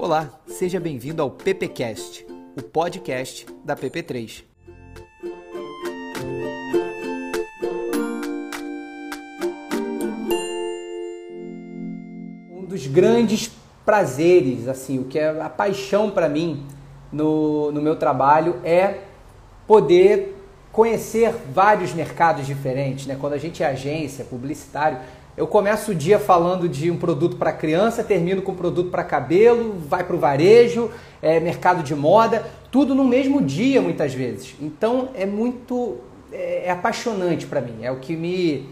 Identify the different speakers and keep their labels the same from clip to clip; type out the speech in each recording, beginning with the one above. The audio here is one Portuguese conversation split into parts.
Speaker 1: Olá, seja bem-vindo ao PPcast, o podcast da PP3. Um dos grandes prazeres, assim, o que é a paixão para mim no, no meu trabalho é poder conhecer vários mercados diferentes, né? Quando a gente é agência, publicitário, eu começo o dia falando de um produto para criança, termino com um produto para cabelo, vai para o varejo, é, mercado de moda, tudo no mesmo dia muitas vezes. Então é muito é, é apaixonante para mim, é o que me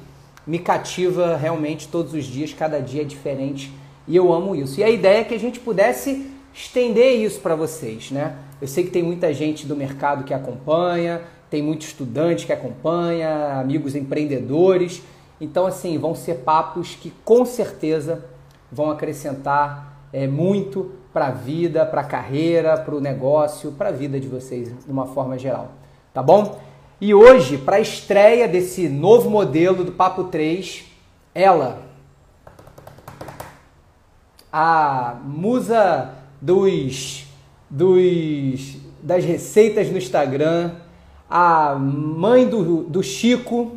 Speaker 1: me cativa realmente todos os dias, cada dia é diferente e eu amo isso. E a ideia é que a gente pudesse estender isso para vocês, né? Eu sei que tem muita gente do mercado que acompanha, tem muito estudante que acompanha, amigos empreendedores. Então, assim, vão ser papos que com certeza vão acrescentar é, muito para a vida, para a carreira, para o negócio, para a vida de vocês de uma forma geral. Tá bom? E hoje, para a estreia desse novo modelo do Papo 3, ela, a musa dos, dos das receitas no Instagram, a mãe do, do Chico,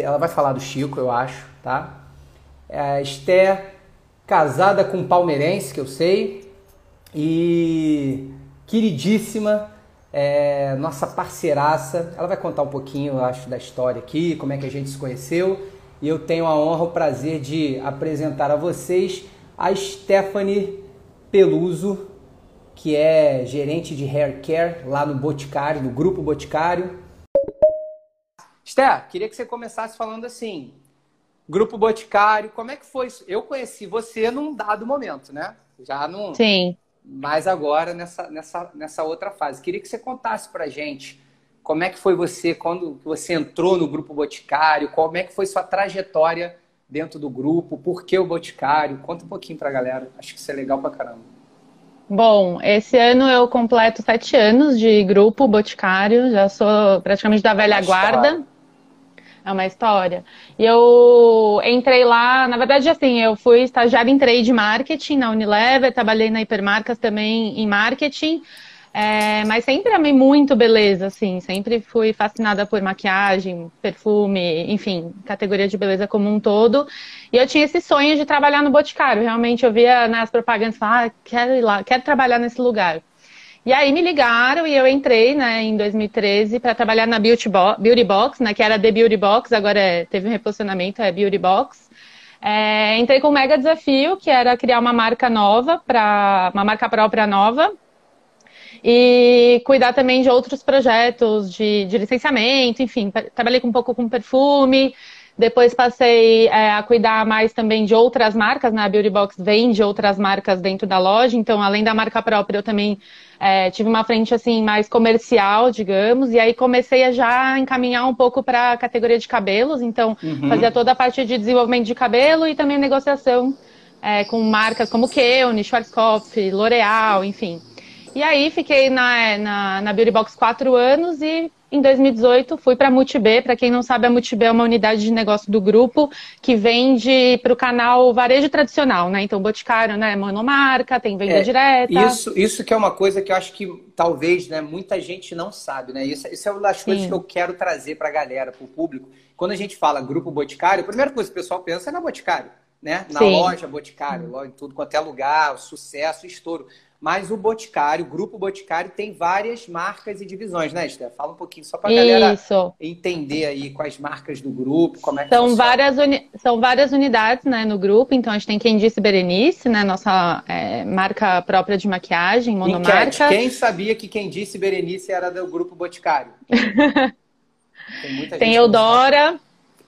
Speaker 1: ela vai falar do Chico, eu acho, tá? É Esther, casada com um palmeirense, que eu sei, e queridíssima, é, nossa parceiraça. Ela vai contar um pouquinho, eu acho, da história aqui, como é que a gente se conheceu. E eu tenho a honra, o prazer de apresentar a vocês a Stephanie Peluso, que é gerente de hair care lá no Boticário, no Grupo Boticário. Queria que você começasse falando assim, Grupo Boticário, como é que foi isso? Eu conheci você num dado momento, né? Já não.
Speaker 2: Sim.
Speaker 1: Mas agora nessa, nessa, nessa outra fase. Queria que você contasse pra gente como é que foi você quando você entrou no Grupo Boticário, como é que foi sua trajetória dentro do grupo, por que o Boticário? Conta um pouquinho pra galera. Acho que isso é legal pra caramba.
Speaker 2: Bom, esse ano eu completo sete anos de grupo Boticário, já sou praticamente da velha guarda. É uma história. E eu entrei lá, na verdade, assim, eu fui estagiária em trade marketing na Unilever, trabalhei na Hipermarcas também em marketing. É, mas sempre amei muito beleza, assim, sempre fui fascinada por maquiagem, perfume, enfim, categoria de beleza como um todo. E eu tinha esse sonho de trabalhar no Boticário. Realmente eu via nas propagandas falar, ah, quero ir lá, quero trabalhar nesse lugar. E aí me ligaram e eu entrei, né, em 2013 para trabalhar na Beauty, Bo Beauty Box, né, que era The Beauty Box, agora é, teve um reposicionamento, é Beauty Box. É, entrei com um mega desafio, que era criar uma marca nova, para uma marca própria nova, e cuidar também de outros projetos de, de licenciamento, enfim, trabalhei um pouco com perfume, depois passei é, a cuidar mais também de outras marcas, né? A Beauty Box vende outras marcas dentro da loja, então além da marca própria eu também é, tive uma frente assim mais comercial, digamos, e aí comecei a já encaminhar um pouco para a categoria de cabelos, então uhum. fazia toda a parte de desenvolvimento de cabelo e também negociação é, com marcas como Keone, Schwarzkopf, L'Oreal, enfim. E aí fiquei na, na, na Beauty Box quatro anos e em 2018 fui para a Multib. Para quem não sabe, a Multib é uma unidade de negócio do grupo que vende para o canal varejo tradicional, né? Então, Boticário, né? Monomarca, tem venda é, direta.
Speaker 1: Isso, isso que é uma coisa que eu acho que talvez né, muita gente não sabe, né? Isso, isso é uma das Sim. coisas que eu quero trazer para a galera, para o público. Quando a gente fala grupo Boticário, a primeira coisa que o pessoal pensa é na Boticário, né? Na Sim. loja Boticário, loja, tudo quanto é lugar, sucesso, estouro. Mas o Boticário, o Grupo Boticário, tem várias marcas e divisões, né, Esther? Fala um pouquinho só para a galera entender aí quais marcas do grupo, como é que
Speaker 2: são várias uni... São várias unidades né, no grupo, então a gente tem quem disse Berenice, né? Nossa é, marca própria de maquiagem, monomarca.
Speaker 1: Enquete. Quem sabia que quem disse Berenice era do Grupo Boticário?
Speaker 2: tem, tem Eudora.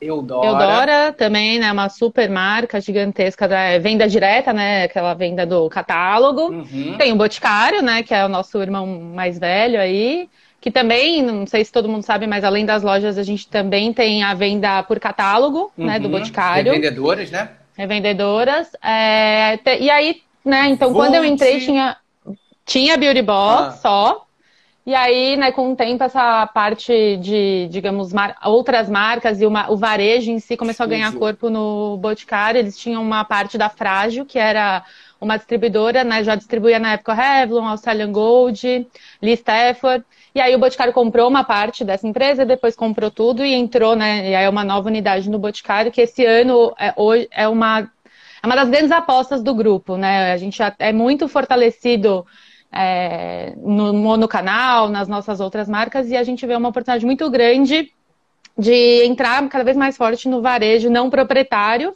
Speaker 1: Eudora.
Speaker 2: Eudora também, né? Uma super marca gigantesca da é, venda direta, né? Aquela venda do catálogo. Uhum. Tem o Boticário, né? Que é o nosso irmão mais velho aí. Que também, não sei se todo mundo sabe, mas além das lojas, a gente também tem a venda por catálogo, uhum. né? Do uhum. Boticário.
Speaker 1: Revendedoras, né?
Speaker 2: Revendedoras. É, e aí, né? Então, quando eu entrei, tinha, tinha Beauty Box ah. só. E aí, né, com o tempo, essa parte de, digamos, mar... outras marcas e uma... o varejo em si começou a ganhar corpo no Boticário. Eles tinham uma parte da Frágil, que era uma distribuidora, né? Já distribuía na época Revlon, Australian Gold, Lee Stafford. E aí o Boticário comprou uma parte dessa empresa, depois comprou tudo e entrou, né? E aí é uma nova unidade no Boticário, que esse ano é, hoje, é uma, é uma das grandes apostas do grupo, né? A gente é muito fortalecido é, no monocanal, nas nossas outras marcas, e a gente vê uma oportunidade muito grande de entrar cada vez mais forte no varejo não proprietário.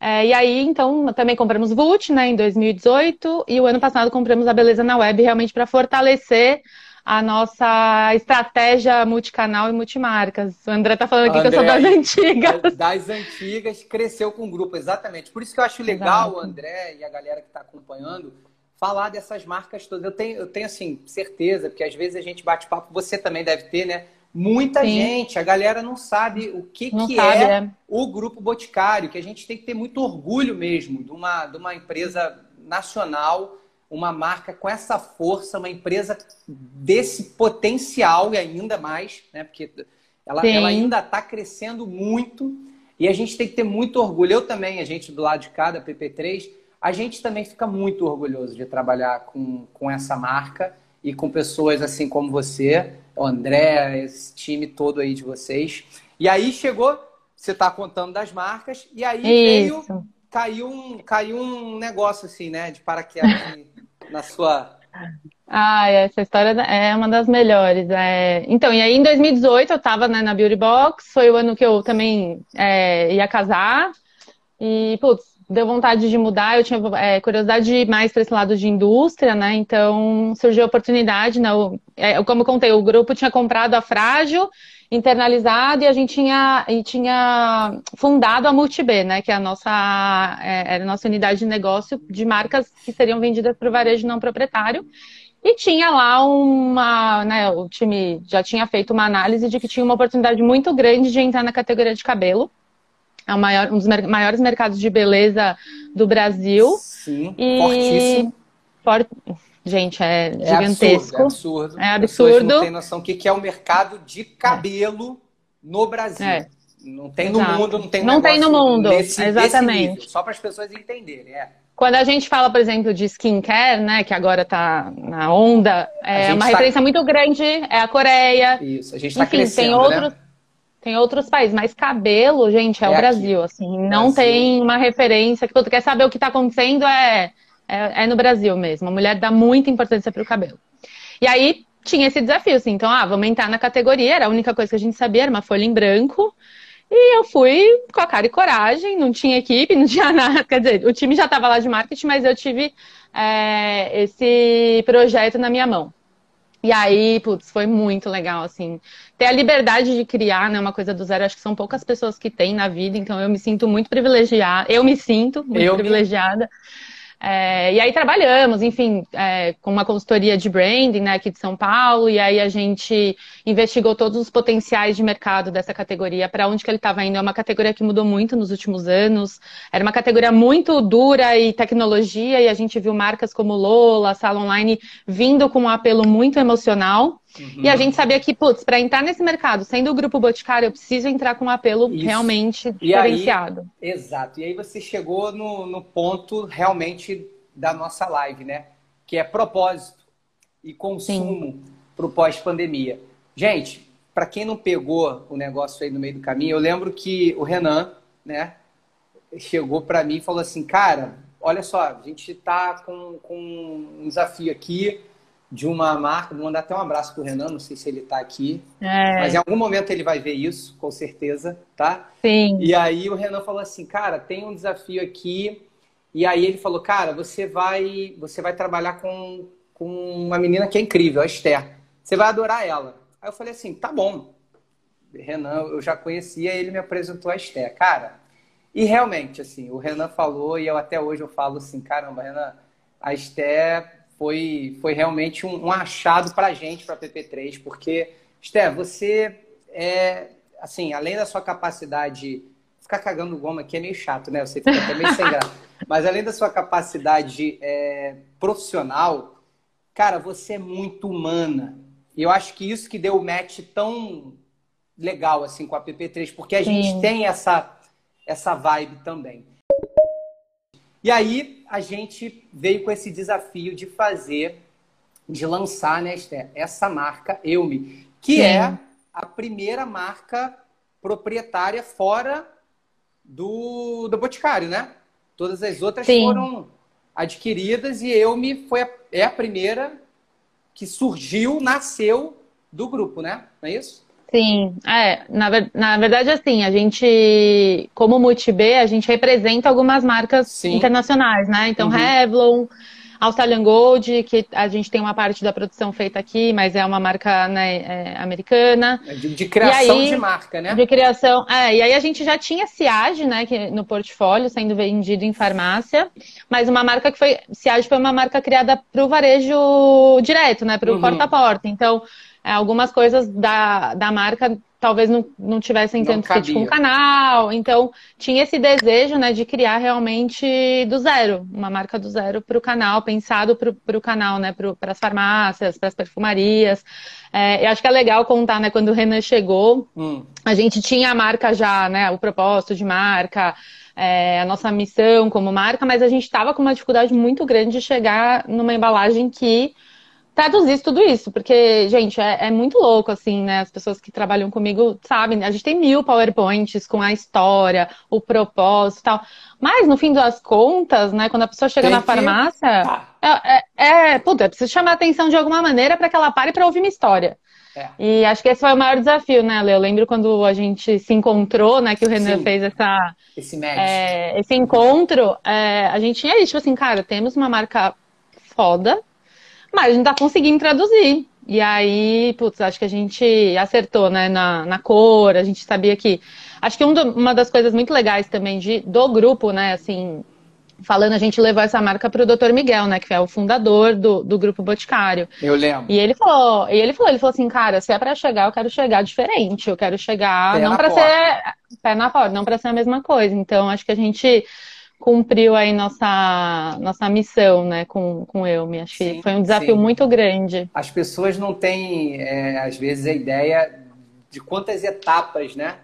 Speaker 2: É, e aí, então, também compramos Vult, né, em 2018, e o ano passado compramos a Beleza na Web, realmente para fortalecer a nossa estratégia multicanal e multimarcas. O André tá falando aqui André, que eu sou das antigas.
Speaker 1: Das antigas, cresceu com o grupo, exatamente. Por isso que eu acho legal, Exato. o André e a galera que está acompanhando, falar dessas marcas todas. Eu tenho, eu tenho assim, certeza, porque às vezes a gente bate papo, você também deve ter, né? Muita Sim. gente, a galera não sabe o que, que sabe, é, é, o Grupo Boticário, que a gente tem que ter muito orgulho mesmo de uma, de uma empresa nacional uma marca com essa força, uma empresa desse potencial e ainda mais, né? Porque ela, ela ainda está crescendo muito e a gente tem que ter muito orgulho. Eu também, a gente do lado de cada PP3, a gente também fica muito orgulhoso de trabalhar com, com essa marca e com pessoas assim como você, o André, esse time todo aí de vocês. E aí chegou, você está contando das marcas, e aí veio, caiu um, caiu um negócio assim, né, de paraquedas na sua.
Speaker 2: Ah, essa história é uma das melhores. É... Então, e aí em 2018 eu estava né, na Beauty Box, foi o ano que eu também é, ia casar. E, putz, deu vontade de mudar, eu tinha é, curiosidade mais para esse lado de indústria, né? Então surgiu a oportunidade, né? É, como eu contei, o grupo tinha comprado a Frágil internalizado e a gente tinha, e tinha fundado a Multib, né, que é a nossa, é, era a nossa unidade de negócio de marcas que seriam vendidas para o varejo não proprietário. E tinha lá uma, né, o time já tinha feito uma análise de que tinha uma oportunidade muito grande de entrar na categoria de cabelo. É maior, um dos maiores mercados de beleza do Brasil.
Speaker 1: Sim, e... fortíssimo.
Speaker 2: For... Gente, é, é gigantesco.
Speaker 1: Absurdo, é absurdo. É absurdo. não tem noção do que é o mercado de cabelo é. no Brasil. É. Não tem Exato. no mundo, não tem
Speaker 2: Não tem no mundo, nesse, exatamente.
Speaker 1: Nível, só para as pessoas entenderem. É.
Speaker 2: Quando a gente fala, por exemplo, de skincare, né, que agora está na onda, é uma tá... referência muito grande é a Coreia.
Speaker 1: Isso, a gente está crescendo, tem
Speaker 2: outros,
Speaker 1: né?
Speaker 2: Tem outros países, mas cabelo, gente, é, é o Brasil, aqui. assim, não Brasil. tem uma referência que todo quer saber o que está acontecendo é é, é no Brasil mesmo. A mulher dá muita importância para o cabelo. E aí tinha esse desafio, assim, então, ah, vamos entrar na categoria, era a única coisa que a gente sabia, era uma folha em branco. E eu fui com a cara e coragem, não tinha equipe, não tinha nada. Quer dizer, o time já estava lá de marketing, mas eu tive é, esse projeto na minha mão. E aí, putz, foi muito legal, assim. Ter a liberdade de criar, né, uma coisa do zero, acho que são poucas pessoas que têm na vida, então eu me sinto muito privilegiada. Eu me sinto muito eu privilegiada. Me é, e aí trabalhamos, enfim, é, com uma consultoria de branding né, aqui de São Paulo, e aí a gente investigou todos os potenciais de mercado dessa categoria, para onde que ele estava indo. É uma categoria que mudou muito nos últimos anos, era uma categoria muito dura e tecnologia, e a gente viu marcas como Lola, Sala Online, vindo com um apelo muito emocional. Uhum. E a gente sabia que, putz, para entrar nesse mercado, sendo o grupo Boticário, eu preciso entrar com um apelo Isso. realmente diferenciado.
Speaker 1: Aí, exato. E aí você chegou no, no ponto realmente da nossa live, né? Que é propósito e consumo para o pós-pandemia. Gente, para quem não pegou o negócio aí no meio do caminho, eu lembro que o Renan, né, chegou para mim e falou assim, cara, olha só, a gente está com, com um desafio aqui de uma marca. Vou mandar até um abraço pro Renan, não sei se ele está aqui. É. Mas em algum momento ele vai ver isso, com certeza, tá?
Speaker 2: Sim.
Speaker 1: E aí o Renan falou assim, cara, tem um desafio aqui. E aí ele falou, cara, você vai, você vai trabalhar com, com uma menina que é incrível, a Esther. Você vai adorar ela. Aí eu falei assim, tá bom. Renan, eu já conhecia, ele me apresentou a Esther. Cara, e realmente, assim, o Renan falou, e eu até hoje eu falo assim, caramba, Renan, a Esther foi, foi realmente um, um achado para a gente, para a PP3, porque, Esté, você é, assim, além da sua capacidade. Ficar cagando goma aqui é meio chato, né? Você fica até meio sem graça. Mas além da sua capacidade é, profissional, cara, você é muito humana. E eu acho que isso que deu o match tão legal assim com a PP3, porque a Sim. gente tem essa, essa vibe também. E aí a gente veio com esse desafio de fazer, de lançar, né, Esther, essa marca Eume, que Sim. é a primeira marca proprietária fora do, do Boticário, né? Todas as outras Sim. foram adquiridas e Eume foi a, é a primeira que surgiu, nasceu do grupo, né? Não é isso?
Speaker 2: Sim, é, na, na verdade, assim, a gente, como MultiB, a gente representa algumas marcas Sim. internacionais, né? Então, uhum. Revlon, Australian Gold, que a gente tem uma parte da produção feita aqui, mas é uma marca né, é, americana.
Speaker 1: É de, de criação aí, de marca, né?
Speaker 2: De criação, é, e aí a gente já tinha Ciage, né, que, no portfólio, sendo vendido em farmácia, mas uma marca que foi, Ciage foi uma marca criada para o varejo direto, né, para o uhum. porta a porta, então é, algumas coisas da, da marca talvez não, não tivessem tanto fit com o canal. Então, tinha esse desejo né, de criar realmente do zero, uma marca do zero para o canal, pensado para o canal, né, para as farmácias, para as perfumarias. É, eu acho que é legal contar, né, quando o Renan chegou, hum. a gente tinha a marca já, né, o propósito de marca. É, a nossa missão como marca, mas a gente estava com uma dificuldade muito grande de chegar numa embalagem que traduzisse tudo isso, porque, gente, é, é, muito louco, assim, né? As pessoas que trabalham comigo sabem, a gente tem mil PowerPoints com a história, o propósito e tal. Mas, no fim das contas, né, quando a pessoa chega tem na que... farmácia, ah. é, é, é, puta, precisa chamar a atenção de alguma maneira para que ela pare para ouvir uma história. É. E acho que esse foi o maior desafio, né, Leo? Eu lembro quando a gente se encontrou, né, que o Renan Sim. fez essa,
Speaker 1: esse,
Speaker 2: é, esse encontro, é, a gente tinha isso, tipo assim, cara, temos uma marca foda, mas a gente tá conseguindo traduzir. E aí, putz, acho que a gente acertou, né, na, na cor, a gente sabia que. Acho que um do, uma das coisas muito legais também de, do grupo, né, assim, falando, a gente levou essa marca para o Dr. Miguel, né, que é o fundador do, do grupo Boticário.
Speaker 1: Eu lembro.
Speaker 2: E ele falou, e ele falou, ele falou assim, cara, se é para chegar, eu quero chegar diferente, eu quero chegar pé não para ser pé na porta, não para ser a mesma coisa. Então, acho que a gente cumpriu aí nossa, nossa missão, né, com, com Elmi. Acho sim, que foi um desafio sim. muito grande.
Speaker 1: As pessoas não têm, é, às vezes, a ideia de quantas etapas, né?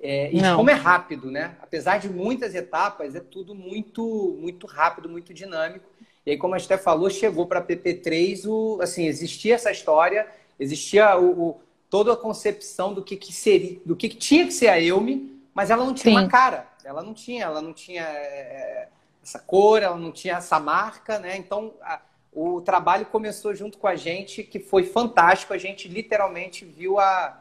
Speaker 1: É, e não. como é rápido, né? Apesar de muitas etapas, é tudo muito, muito rápido, muito dinâmico. E aí, como a Steph falou, chegou para a PP3, o, assim, existia essa história, existia o, o, toda a concepção do que, que seria, do que, que tinha que ser a Elmi, mas ela não tinha Sim. uma cara. Ela não tinha, ela não tinha é, essa cor, ela não tinha essa marca, né? Então a, o trabalho começou junto com a gente, que foi fantástico. A gente literalmente viu a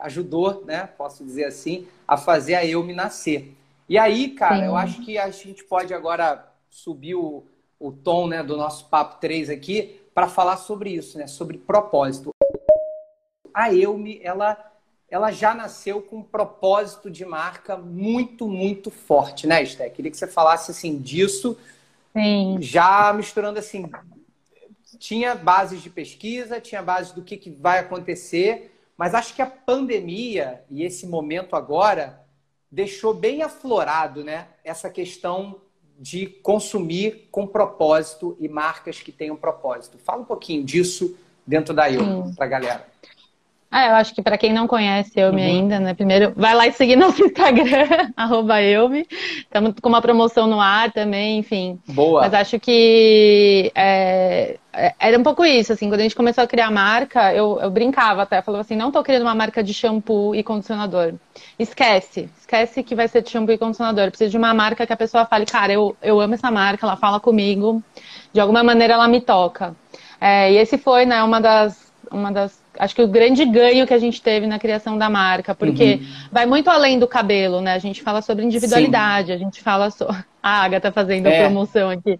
Speaker 1: ajudou, né? Posso dizer assim, a fazer a eu me nascer. E aí, cara, Sim. eu acho que a gente pode agora subir o, o tom né, do nosso papo 3 aqui para falar sobre isso, né? Sobre propósito. A Eume, ela ela já nasceu com um propósito de marca muito, muito forte, né, Esté? Queria que você falasse assim disso.
Speaker 2: Sim.
Speaker 1: Já misturando assim, tinha bases de pesquisa, tinha bases do que, que vai acontecer, mas acho que a pandemia e esse momento agora deixou bem aflorado, né, essa questão de consumir com propósito e marcas que tenham propósito. Fala um pouquinho disso dentro da Eu para a galera.
Speaker 2: Ah, eu acho que para quem não conhece Eume uhum. ainda, né? Primeiro, vai lá e seguir nosso Instagram, arroba Eume. Estamos com uma promoção no ar também, enfim.
Speaker 1: Boa.
Speaker 2: Mas acho que é, é, era um pouco isso, assim, quando a gente começou a criar marca, eu, eu brincava até, falava assim, não estou criando uma marca de shampoo e condicionador. Esquece, esquece que vai ser de shampoo e condicionador. Eu preciso de uma marca que a pessoa fale, cara, eu, eu amo essa marca, ela fala comigo, de alguma maneira ela me toca. É, e esse foi, né, uma das, uma das acho que o grande ganho que a gente teve na criação da marca, porque uhum. vai muito além do cabelo, né? A gente fala sobre individualidade, Sim. a gente fala sobre. A Agatha tá fazendo é. a promoção aqui.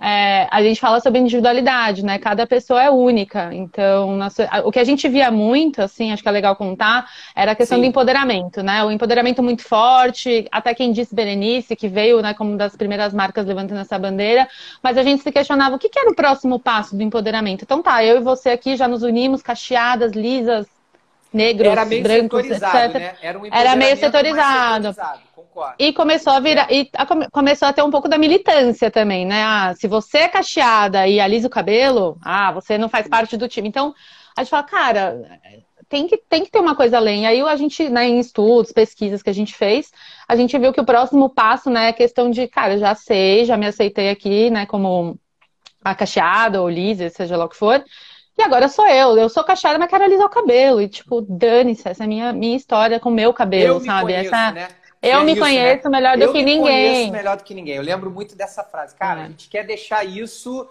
Speaker 2: É, a gente fala sobre individualidade, né? Cada pessoa é única. Então, o que a gente via muito, assim, acho que é legal contar, era a questão Sim. do empoderamento, né? O empoderamento muito forte, até quem disse Berenice, que veio né, como das primeiras marcas levantando essa bandeira, mas a gente se questionava o que, que era o próximo passo do empoderamento. Então tá, eu e você aqui já nos unimos, cacheadas, lisas, negros, brancos,
Speaker 1: setorizado, etc. Né?
Speaker 2: Era, um era meio setorizado. setorizado e começou a virar, e a, começou a ter um pouco da militância também, né? Ah, se você é cacheada e alisa o cabelo, ah, você não faz parte do time. Então, a gente fala, cara, tem que, tem que ter uma coisa além. Aí a gente, né, em estudos, pesquisas que a gente fez, a gente viu que o próximo passo, né, é questão de, cara, já sei, já me aceitei aqui, né, como a cacheada ou lisa, seja lá o que for. E agora sou eu. Eu sou cacheada, mas quero alisar o cabelo. E, tipo, dane-se, essa é a minha, minha história com o meu cabelo,
Speaker 1: eu
Speaker 2: sabe?
Speaker 1: Conheço,
Speaker 2: essa...
Speaker 1: né?
Speaker 2: Eu é me isso, conheço né? melhor do eu que ninguém. Eu me conheço
Speaker 1: melhor do que ninguém. Eu lembro muito dessa frase. Cara, é. a gente quer deixar isso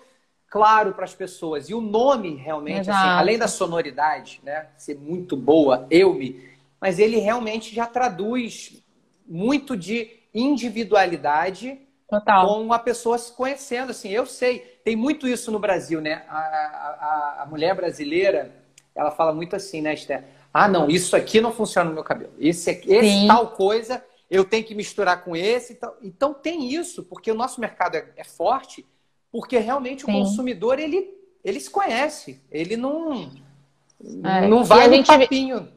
Speaker 1: claro para as pessoas. E o nome, realmente, assim, além da sonoridade, né? Ser muito boa, eu me. Mas ele realmente já traduz muito de individualidade
Speaker 2: Total.
Speaker 1: com a pessoa se conhecendo. Assim, eu sei, tem muito isso no Brasil, né? A, a, a mulher brasileira, ela fala muito assim, né, Esther? Ah, não, isso aqui não funciona no meu cabelo. Esse, esse tal coisa eu tenho que misturar com esse. Então, então tem isso, porque o nosso mercado é, é forte, porque realmente Sim. o consumidor ele, ele se conhece, ele não, é. não vai no gente... papinho.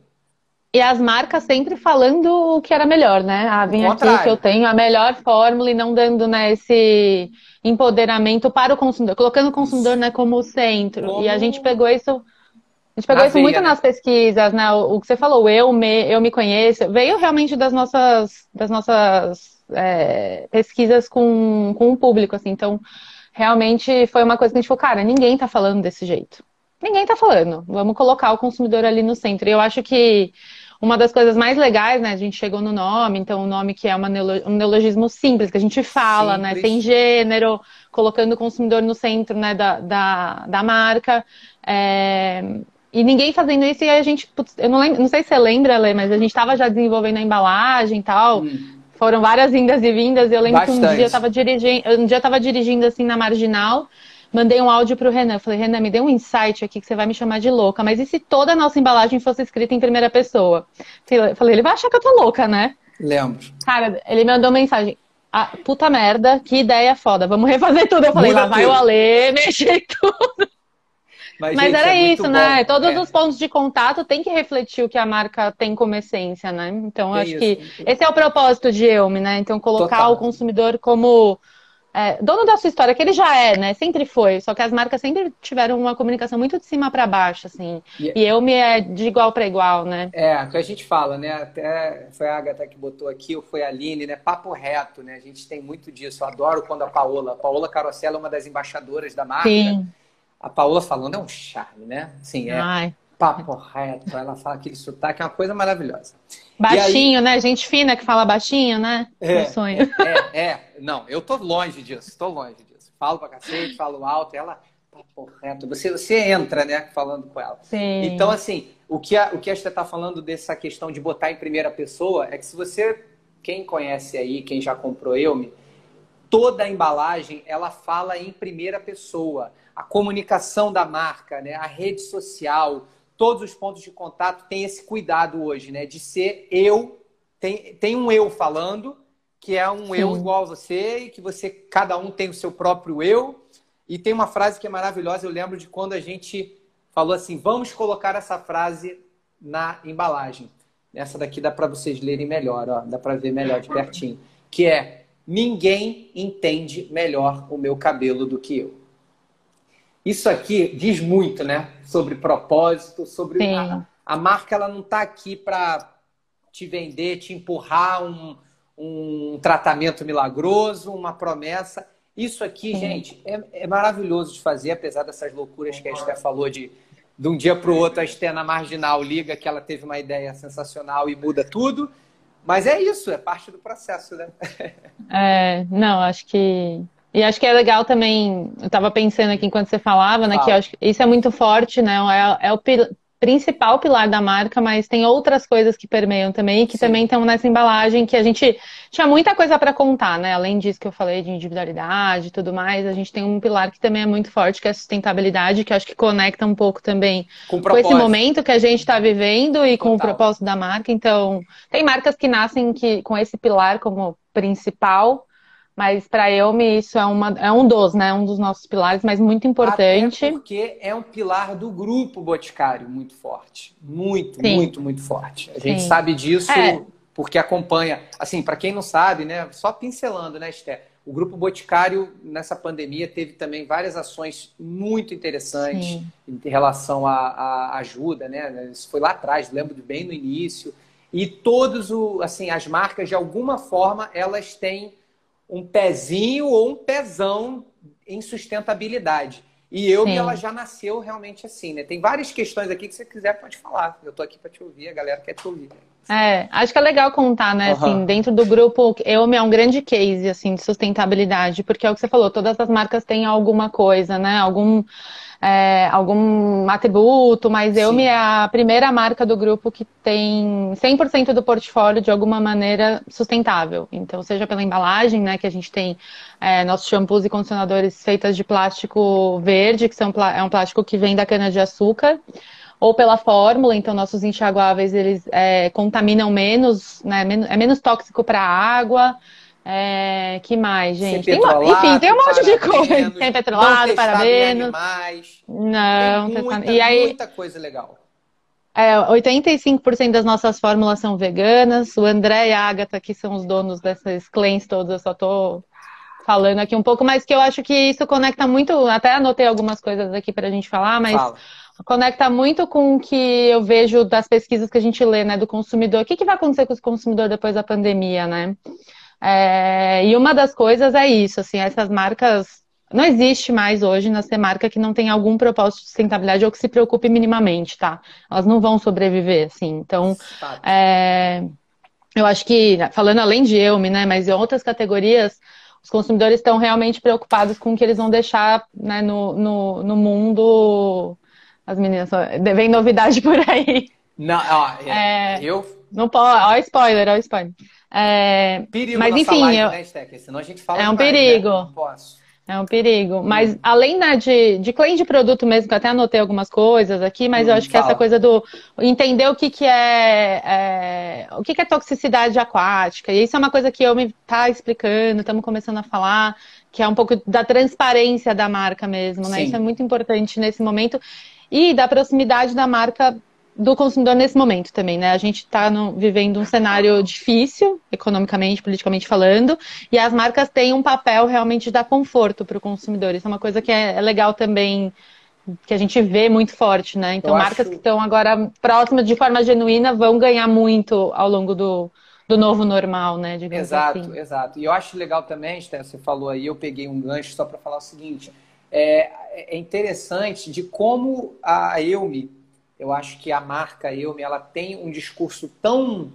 Speaker 2: E as marcas sempre falando o que era melhor, né? Ah, vem aqui que eu tenho a melhor fórmula e não dando né, esse empoderamento para o consumidor, colocando o consumidor né, como centro. Como... E a gente pegou isso gente pegou Na isso veia, muito né? nas pesquisas, né? O, que você falou, eu me, eu me conheço, veio realmente das nossas, das nossas é, pesquisas com, com o público, assim. Então, realmente foi uma coisa que a gente falou, cara, ninguém tá falando desse jeito. Ninguém tá falando. Vamos colocar o consumidor ali no centro. E eu acho que uma das coisas mais legais, né? A gente chegou no nome, então o nome que é um neologismo simples, que a gente fala, né, simples. né? Sem gênero, colocando o consumidor no centro né, da, da, da marca. É, e ninguém fazendo isso, e a gente, putz, eu não, lembro, não sei se você lembra, Lê, mas a gente estava já desenvolvendo a embalagem e tal. Hum. Foram várias indas e vindas. Eu lembro Bastante. que um dia eu estava dirigindo, um dia eu tava dirigindo assim na marginal, mandei um áudio pro Renan. Falei, Renan, me dê um insight aqui que você vai me chamar de louca. Mas e se toda a nossa embalagem fosse escrita em primeira pessoa? Falei, ele vai achar que eu tô louca, né?
Speaker 1: Lembro.
Speaker 2: Cara, ele me mandou mensagem. Ah, puta merda, que ideia foda. Vamos refazer tudo. Eu falei, Muda lá vai o Alê, mexer tudo. Mas, Mas gente, era é isso, né? Todos é. os pontos de contato tem que refletir o que a marca tem como essência, né? Então, acho isso. que esse é o propósito de Eume, né? Então, colocar Total. o consumidor como é, dono da sua história, que ele já é, né? Sempre foi. Só que as marcas sempre tiveram uma comunicação muito de cima para baixo, assim. E, e eu me é de igual para igual, né?
Speaker 1: É, que a gente fala, né? Até foi a Agatha que botou aqui, ou foi a Aline, né? Papo reto, né? A gente tem muito disso. Eu adoro quando a Paola, a Paola Carosella é uma das embaixadoras da marca. Sim a Paola falando é um charme, né? Sim, é Ai. papo reto, ela fala aquele sotaque, é uma coisa maravilhosa.
Speaker 2: Baixinho, aí... né? Gente fina que fala baixinho, né?
Speaker 1: É, Meu sonho. É, é, não, eu tô longe disso, tô longe disso. Falo pra cacete, falo alto, ela, papo reto. Você, você entra, né, falando com ela.
Speaker 2: Sim.
Speaker 1: Então, assim, o que a, o que a Esther tá falando dessa questão de botar em primeira pessoa é que se você, quem conhece aí, quem já comprou eu, toda a embalagem, ela fala em primeira pessoa a comunicação da marca, né? a rede social, todos os pontos de contato têm esse cuidado hoje, né? De ser eu, tem, tem um eu falando, que é um Sim. eu igual a você, e que você, cada um tem o seu próprio eu. E tem uma frase que é maravilhosa, eu lembro de quando a gente falou assim: vamos colocar essa frase na embalagem. Essa daqui dá para vocês lerem melhor, ó, dá para ver melhor de pertinho. Que é: ninguém entende melhor o meu cabelo do que eu. Isso aqui diz muito, né? Sobre propósito, sobre a, a, marca. Ela não está aqui para te vender, te empurrar um, um tratamento milagroso, uma promessa. Isso aqui, Sim. gente, é, é, maravilhoso de fazer, apesar dessas loucuras que a Esther falou de de um dia para o outro a Esther na marginal liga que ela teve uma ideia sensacional e muda tudo. Mas é isso, é parte do processo, né?
Speaker 2: É, não, acho que e acho que é legal também, eu estava pensando aqui enquanto você falava, né, ah. que acho que isso é muito forte, né, é, é o principal pilar da marca, mas tem outras coisas que permeiam também, que Sim. também estão nessa embalagem, que a gente tinha muita coisa para contar, né, além disso que eu falei de individualidade e tudo mais, a gente tem um pilar que também é muito forte, que é a sustentabilidade, que acho que conecta um pouco também com, com esse momento que a gente está vivendo e Total. com o propósito da marca, então tem marcas que nascem que, com esse pilar como principal, mas para eu isso é, uma, é um dos, né? Um dos nossos pilares, mas muito importante.
Speaker 1: Até porque é um pilar do grupo Boticário muito forte. Muito, Sim. muito, muito forte. A gente Sim. sabe disso é. porque acompanha. Assim, para quem não sabe, né? Só pincelando, né, Esther? O Grupo Boticário, nessa pandemia, teve também várias ações muito interessantes Sim. em relação à, ajuda, né? Isso foi lá atrás, lembro bem no início. E todos o, assim, as marcas, de alguma forma, elas têm um pezinho ou um pezão em sustentabilidade. E eu, ela já nasceu realmente assim, né? Tem várias questões aqui que você quiser pode falar. Eu tô aqui para te ouvir, a galera quer te ouvir.
Speaker 2: É, acho que é legal contar, né? Uhum. Assim, dentro do grupo, eu é um grande case assim de sustentabilidade, porque é o que você falou, todas as marcas têm alguma coisa, né? Algum é, algum atributo, mas eu me é a primeira marca do grupo que tem 100% do portfólio de alguma maneira sustentável. Então, seja pela embalagem, né, que a gente tem é, nossos shampoos e condicionadores feitos de plástico verde, que são, é um plástico que vem da cana-de-açúcar, ou pela fórmula, então nossos enxaguáveis eles é, contaminam menos, né, é menos tóxico para a água. É, que mais, gente? Tem uma, enfim, tem um monte de coisa. Tem petrolado, parabenos. Não,
Speaker 1: tem muita, e aí, muita coisa legal.
Speaker 2: É, 85% das nossas fórmulas são veganas. O André e a Agatha, que são os donos dessas claims todas, eu só tô falando aqui um pouco, mas que eu acho que isso conecta muito. Até anotei algumas coisas aqui para a gente falar, mas Fala. conecta muito com o que eu vejo das pesquisas que a gente lê, né, do consumidor. O que, que vai acontecer com o consumidor depois da pandemia, né? É, e uma das coisas é isso, assim, essas marcas. Não existe mais hoje nascer marca que não tem algum propósito de sustentabilidade ou que se preocupe minimamente, tá? Elas não vão sobreviver, assim. Então, é, eu acho que, falando além de Elme, né, mas em outras categorias, os consumidores estão realmente preocupados com o que eles vão deixar né, no, no, no mundo. As meninas, vem novidade por aí.
Speaker 1: Não, ó, é, é, eu.
Speaker 2: Não pode, ó, spoiler, ó, spoiler. É,
Speaker 1: perigo mas enfim, live, eu... né, Steck? Senão a gente fala
Speaker 2: É um demais, perigo. Né? Posso. É um perigo. Mas além né, de, de claim de produto mesmo, que eu até anotei algumas coisas aqui, mas hum, eu acho que essa coisa do entender o que, que é, é, o que, que é toxicidade aquática. E isso é uma coisa que eu me tá explicando, estamos começando a falar, que é um pouco da transparência da marca mesmo, né? Sim. Isso é muito importante nesse momento. E da proximidade da marca do consumidor nesse momento também, né? A gente está vivendo um cenário difícil, economicamente, politicamente falando, e as marcas têm um papel realmente de dar conforto para o consumidor. Isso é uma coisa que é, é, legal também, que a gente vê muito forte, né? Então, Eu marcas acho... que estão agora próximas de forma genuína vão ganhar muito ao longo do, do novo normal, né?
Speaker 1: Digamos exato, assim. exato. E eu acho legal também, Sté, você falou aí, eu peguei um gancho só para falar o seguinte. É, é interessante de como a Eume eu acho que a marca Eume, ela tem um discurso tão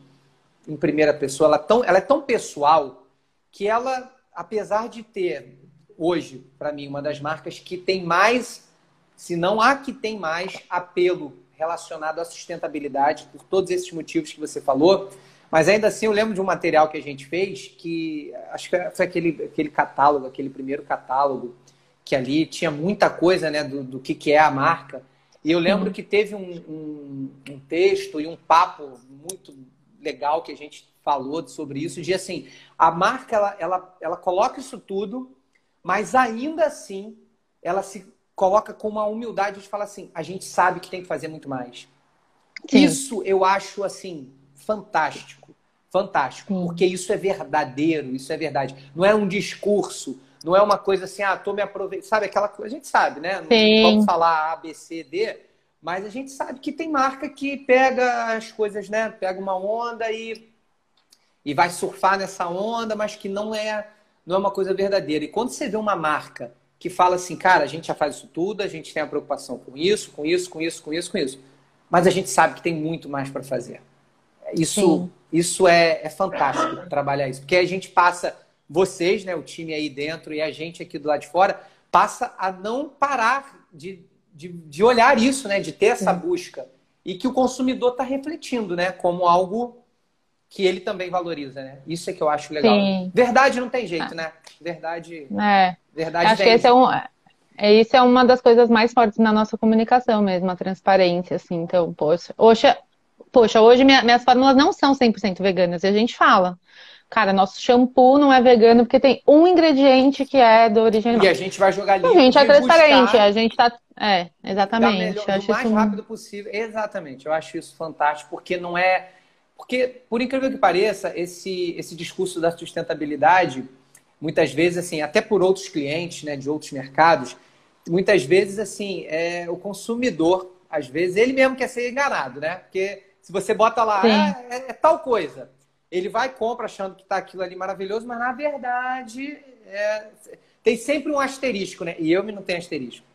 Speaker 1: em primeira pessoa, ela, tão, ela é tão pessoal que ela, apesar de ter hoje, para mim, uma das marcas que tem mais, se não a que tem mais apelo relacionado à sustentabilidade, por todos esses motivos que você falou, mas ainda assim eu lembro de um material que a gente fez que acho que foi aquele, aquele catálogo, aquele primeiro catálogo, que ali tinha muita coisa né, do, do que, que é a marca. E eu lembro uhum. que teve um, um, um, texto e um papo muito legal que a gente falou sobre isso, de assim, a marca, ela, ela, ela coloca isso tudo, mas ainda assim, ela se coloca com uma humildade de falar assim, a gente sabe que tem que fazer muito mais. Sim. Isso eu acho, assim, fantástico. Fantástico. Sim. Porque isso é verdadeiro, isso é verdade. Não é um discurso, não é uma coisa assim, ah, tô me aproveitando. Sabe aquela coisa? A gente sabe, né? Não Sim. vamos falar A, B, C, D, mas a gente sabe que tem marca que pega as coisas, né? Pega uma onda e, e vai surfar nessa onda, mas que não é, não é uma coisa verdadeira. E quando você vê uma marca que fala assim, cara, a gente já faz isso tudo, a gente tem a preocupação com isso, com isso, com isso, com isso, com isso. Mas a gente sabe que tem muito mais para fazer. Isso, isso é, é fantástico trabalhar isso, porque a gente passa vocês, né, o time aí dentro e a gente aqui do lado de fora, passa a não parar de, de, de olhar isso, né, de ter essa busca. E que o consumidor está refletindo, né, como algo que ele também valoriza, né? Isso é que eu acho legal. Sim. Verdade não tem jeito, né? Verdade.
Speaker 2: É. Verdade acho que esse é um. É, isso é uma das coisas mais fortes na nossa comunicação mesmo, a transparência, assim. Então, poxa, hoje, poxa, hoje minha, minhas fórmulas não são 100% veganas, e a gente fala cara, nosso shampoo não é vegano porque tem um ingrediente que é da origem animal.
Speaker 1: E a gente vai jogar limpo.
Speaker 2: A gente é transparente, a gente tá. É, exatamente. Melhor,
Speaker 1: o mais isso... rápido possível. Exatamente, eu acho isso fantástico, porque não é. Porque, por incrível que pareça, esse, esse discurso da sustentabilidade, muitas vezes, assim, até por outros clientes, né, de outros mercados, muitas vezes, assim, é, o consumidor, às vezes, ele mesmo quer ser enganado, né? Porque se você bota lá, ah, é, é, tal coisa, ele vai e compra achando que está aquilo ali maravilhoso, mas na verdade é, tem sempre um asterisco, né? E eu me não tenho asterisco.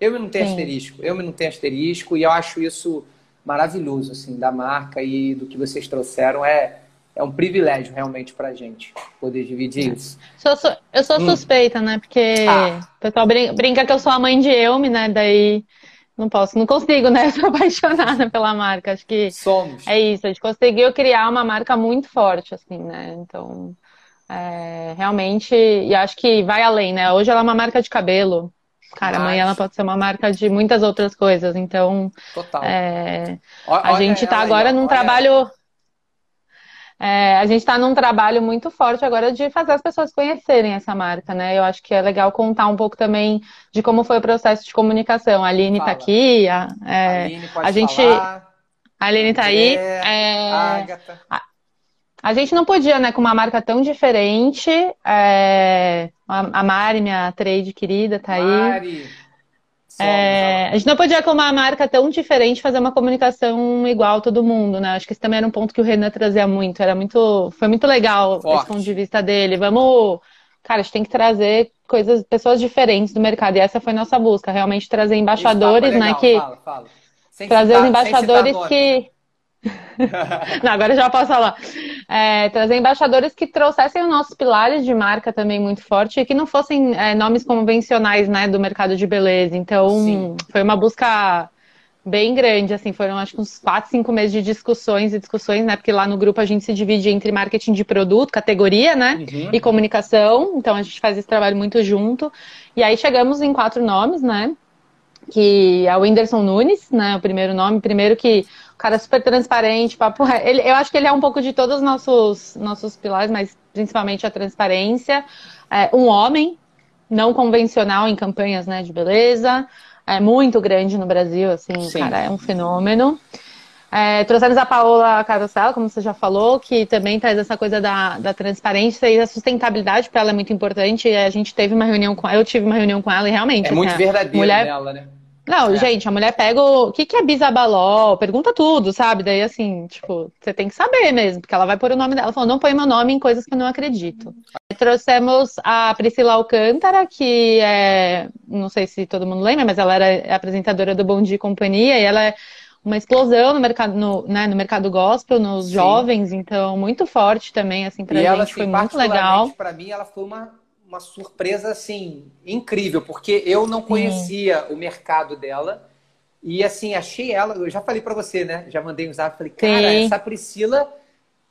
Speaker 1: Eu me não tenho Sim. asterisco. Eu me não tenho asterisco e eu acho isso maravilhoso, assim, da marca e do que vocês trouxeram. É, é um privilégio realmente pra gente poder dividir isso.
Speaker 2: Eu sou, eu sou hum. suspeita, né? Porque ah. o pessoal brinca que eu sou a mãe de Elme, né? Daí não posso, não consigo, né? Sou apaixonada pela marca. Acho que
Speaker 1: Somos.
Speaker 2: é isso. A gente conseguiu criar uma marca muito forte, assim, né? Então, é, realmente, e acho que vai além, né? Hoje ela é uma marca de cabelo. Cara, amanhã ela pode ser uma marca de muitas outras coisas. Então,
Speaker 1: Total.
Speaker 2: É, a gente está agora num trabalho. É, a gente está num trabalho muito forte agora de fazer as pessoas conhecerem essa marca, né? Eu acho que é legal contar um pouco também de como foi o processo de comunicação. A Aline está aqui, a, é, Aline a gente. Falar. A Aline está aí. É, Agatha. A, a gente não podia, né, com uma marca tão diferente. É, a Mari, minha trade querida, tá aí. Mari! É, a gente não podia, com uma marca tão diferente, fazer uma comunicação igual todo mundo, né? Acho que esse também era um ponto que o Renan trazia muito. Era muito, foi muito legal Forte. esse ponto de vista dele. Vamos, cara, a gente tem que trazer coisas, pessoas diferentes do mercado. E essa foi nossa busca, realmente trazer embaixadores, né? Que fala, fala. trazer citar, os embaixadores que Não, agora já posso falar. É, trazer embaixadores que trouxessem os nossos pilares de marca também muito forte e que não fossem é, nomes convencionais né, do mercado de beleza. Então, Sim. foi uma busca bem grande, assim, foram acho que uns 4, 5 meses de discussões e discussões, né? Porque lá no grupo a gente se divide entre marketing de produto, categoria, né? Uhum. E comunicação. Então a gente faz esse trabalho muito junto. E aí chegamos em quatro nomes, né? Que é o Whindersson Nunes, né? O primeiro nome. Primeiro que cara super transparente, papo. Ele, eu acho que ele é um pouco de todos os nossos, nossos pilares, mas principalmente a transparência. É, um homem, não convencional em campanhas né, de beleza. É muito grande no Brasil, assim, Sim. cara, é um fenômeno. É, trouxemos a Paola Carosella, como você já falou, que também traz essa coisa da, da transparência e da sustentabilidade, para ela é muito importante. A gente teve uma reunião com eu tive uma reunião com ela e realmente. É
Speaker 1: assim, muito verdadeira mulher... dela, né?
Speaker 2: Não, é. gente, a mulher pega o... o que, que é bisabalol, pergunta tudo, sabe? Daí, assim, tipo, você tem que saber mesmo, porque ela vai pôr o nome dela. Ela falou, não põe meu nome em coisas que eu não acredito. Trouxemos a Priscila Alcântara, que é, não sei se todo mundo lembra, mas ela era apresentadora do Bom Dia e Companhia, e ela é uma explosão no mercado, no, né, no mercado gospel, nos Sim. jovens, então muito forte também, assim, pra e gente, ela, assim, foi muito legal.
Speaker 1: Pra mim, ela foi uma uma surpresa assim incrível, porque eu não conhecia Sim. o mercado dela. E assim, achei ela, eu já falei para você, né? Já mandei um zap, falei, cara, Sim. essa Priscila,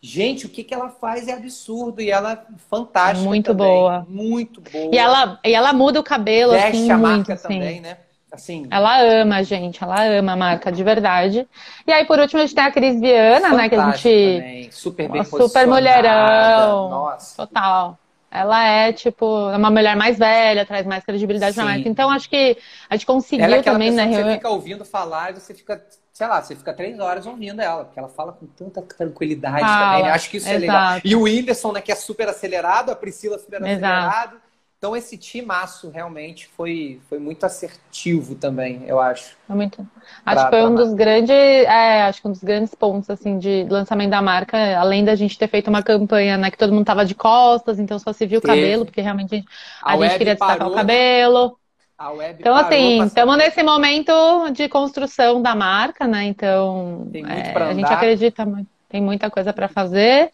Speaker 1: gente, o que, que ela faz é absurdo e ela é fantástica
Speaker 2: Muito
Speaker 1: também.
Speaker 2: boa.
Speaker 1: Muito boa.
Speaker 2: E ela, e ela muda o cabelo Veste assim, a muito, marca assim.
Speaker 1: também, né?
Speaker 2: Assim. Ela ama, gente, ela ama a marca de verdade. E aí, por último, a gente tem a Cris Viana, né? Que a gente.
Speaker 1: Também. Super bem Super
Speaker 2: mulherão. Nossa. Total. Ela é, tipo, uma mulher mais velha, traz mais credibilidade Sim. na marca. Então, acho que a gente conseguiu ela é também, né?
Speaker 1: você fica ouvindo falar e você fica, sei lá, você fica três horas ouvindo ela, porque ela fala com tanta tranquilidade fala, também. Né? Acho que isso exato. é legal. E o Whindersson, né, que é super acelerado, a Priscila super acelerado. Então esse timaço realmente foi, foi muito assertivo também, eu acho.
Speaker 2: Foi muito. Acho que foi um dos grandes, é, acho que um dos grandes pontos assim de lançamento da marca, além da gente ter feito uma campanha, né, que todo mundo tava de costas, então só se viu o cabelo, porque realmente a gente, a a gente queria destacar parou, o cabelo.
Speaker 1: A web
Speaker 2: então, assim, estamos nesse momento de construção da marca, né? Então, é, a gente acredita muito, tem muita coisa para fazer.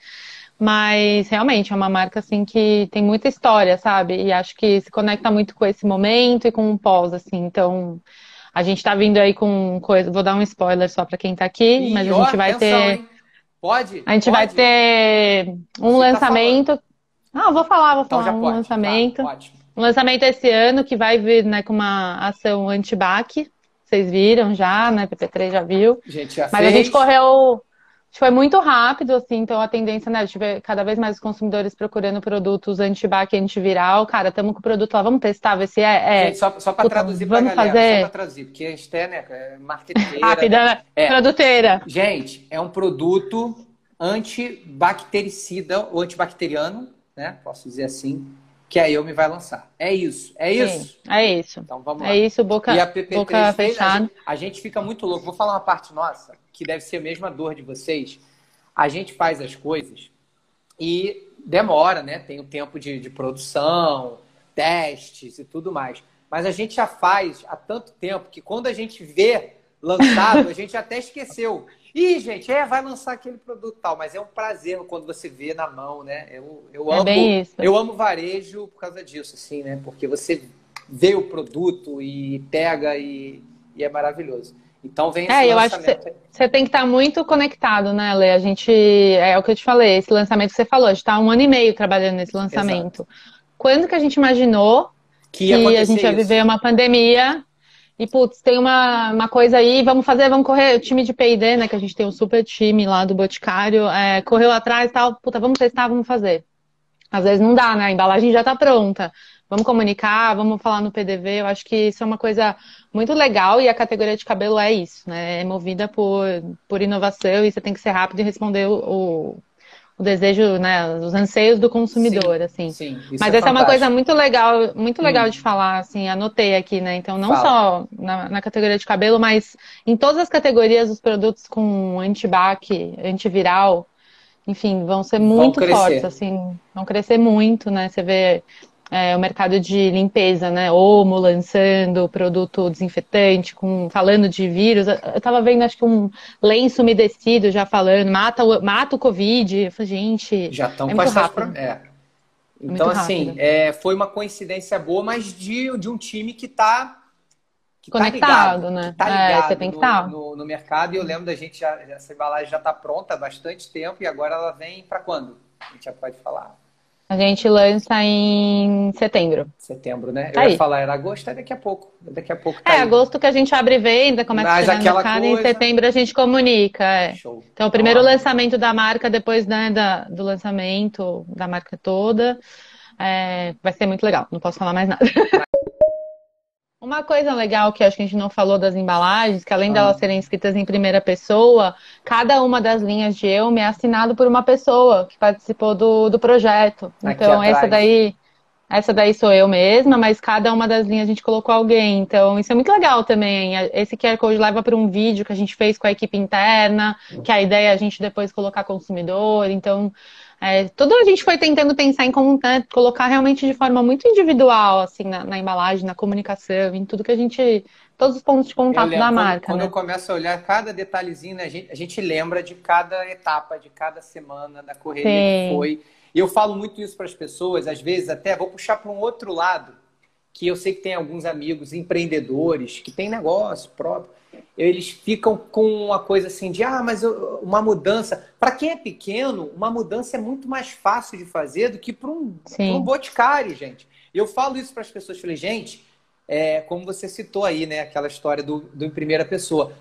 Speaker 2: Mas realmente é uma marca assim que tem muita história, sabe? E acho que se conecta muito com esse momento e com o pós, assim. Então, a gente tá vindo aí com coisa. Vou dar um spoiler só para quem tá aqui, mas a gente vai atenção, ter. Hein?
Speaker 1: Pode?
Speaker 2: A gente
Speaker 1: pode.
Speaker 2: vai ter um Você tá lançamento. Tá ah, vou falar, vou então falar. um pode. lançamento. Tá, um lançamento esse ano que vai vir né, com uma ação anti-bac. Vocês viram já, né? PP3 já viu.
Speaker 1: Gente, já
Speaker 2: Mas
Speaker 1: fez.
Speaker 2: a gente correu foi muito rápido, assim, então a tendência, né, de ver cada vez mais os consumidores procurando produtos anti-bac e antiviral. Cara, estamos com o produto lá, vamos testar, ver se é. é...
Speaker 1: Gente, só só para traduzir para galera, fazer... só para traduzir, porque a gente tem, né, é marqueteira.
Speaker 2: Rápida, né? É. Produteira.
Speaker 1: Gente, é um produto antibactericida ou antibacteriano, né, posso dizer assim, que a Elme vai lançar. É isso, é isso. Sim,
Speaker 2: é isso. Então vamos lá. É isso, boca, e a PP3 boca fez,
Speaker 1: fechada. A gente, a gente fica muito louco. Vou falar uma parte nossa, que deve ser a mesma dor de vocês. A gente faz as coisas e demora, né? Tem o tempo de, de produção, testes e tudo mais. Mas a gente já faz há tanto tempo que quando a gente vê lançado, a gente até esqueceu. Ih, gente, é, vai lançar aquele produto tal, mas é um prazer quando você vê na mão, né? Eu, eu é amo, eu amo varejo por causa disso, assim, né? Porque você vê o produto e pega e, e é maravilhoso. Então vem esse
Speaker 2: É, eu acho que você tem que estar tá muito conectado, né, Lê? A gente, é o que eu te falei, esse lançamento que você falou, a gente está um ano e meio trabalhando nesse lançamento. Exato. Quando que a gente imaginou que, que a gente ia viver uma pandemia e, putz, tem uma, uma coisa aí, vamos fazer, vamos correr. O time de PD, né? Que a gente tem um super time lá do Boticário, é, correu atrás e tal, puta, vamos testar, vamos fazer. Às vezes não dá, né? A embalagem já tá pronta. Vamos comunicar, vamos falar no PDV. Eu acho que isso é uma coisa muito legal e a categoria de cabelo é isso, né? É movida por, por inovação e você tem que ser rápido e responder o, o o desejo, né, os anseios do consumidor, sim, assim. Sim, Mas é essa fantástico. é uma coisa muito legal, muito legal hum. de falar, assim, anotei aqui, né? Então, não Fala. só na, na, categoria de cabelo, mas em todas as categorias, os produtos com antibac, antiviral, enfim, vão ser muito vão fortes, assim, vão crescer muito, né? Você vê é, o mercado de limpeza, né? Omo lançando produto desinfetante, com, falando de vírus. Eu estava vendo, acho que um lenço umedecido já falando, mata o, mata o Covid. Eu falei, gente.
Speaker 1: Já estão é com essas. Pra... É. Então, assim, é, foi uma coincidência boa, mas de, de um time que está
Speaker 2: tá conectado, tá ligado, né?
Speaker 1: Tá ligado é, você tem que estar. No, no, no, mercado. E eu lembro da gente, já, essa embalagem já está pronta há bastante tempo e agora ela vem para quando? A gente já pode falar.
Speaker 2: A gente lança em setembro.
Speaker 1: Setembro, né? Eu ia falar, era agosto, é daqui a pouco. Daqui a pouco
Speaker 2: tá É, aí. agosto que a gente abre venda, começa Mas a no mercado, coisa... em setembro a gente comunica. É. Show. Então, o primeiro ah. lançamento da marca, depois né, da, do lançamento da marca toda, é, vai ser muito legal. Não posso falar mais nada. Uma coisa legal que acho que a gente não falou das embalagens, que além ah. delas serem escritas em primeira pessoa, cada uma das linhas de Eume é assinado por uma pessoa que participou do, do projeto. Aqui então, atrás. essa daí, essa daí sou eu mesma, mas cada uma das linhas a gente colocou alguém. Então, isso é muito legal também. Esse QR Code leva para um vídeo que a gente fez com a equipe interna, que a ideia é a gente depois colocar consumidor. Então, é, tudo a gente foi tentando pensar em como né, colocar realmente de forma muito individual, assim, na, na, embalagem, na comunicação, em tudo que a gente. Todos os pontos de contato da marca.
Speaker 1: Quando,
Speaker 2: né?
Speaker 1: eu começo a olhar cada detalhezinho, né, a, gente, a gente lembra de cada etapa, de cada semana, da correria Sim. que foi. E eu falo muito isso para as pessoas, às vezes até vou puxar para um outro lado, que eu sei que tem alguns amigos empreendedores que têm negócio próprio eles ficam com uma coisa assim de ah, mas uma mudança. Para quem é pequeno, uma mudança é muito mais fácil de fazer do que para um, um boticário, gente. Eu falo isso para as pessoas, falei, gente, é, como você citou aí, né, aquela história do, do em primeira pessoa.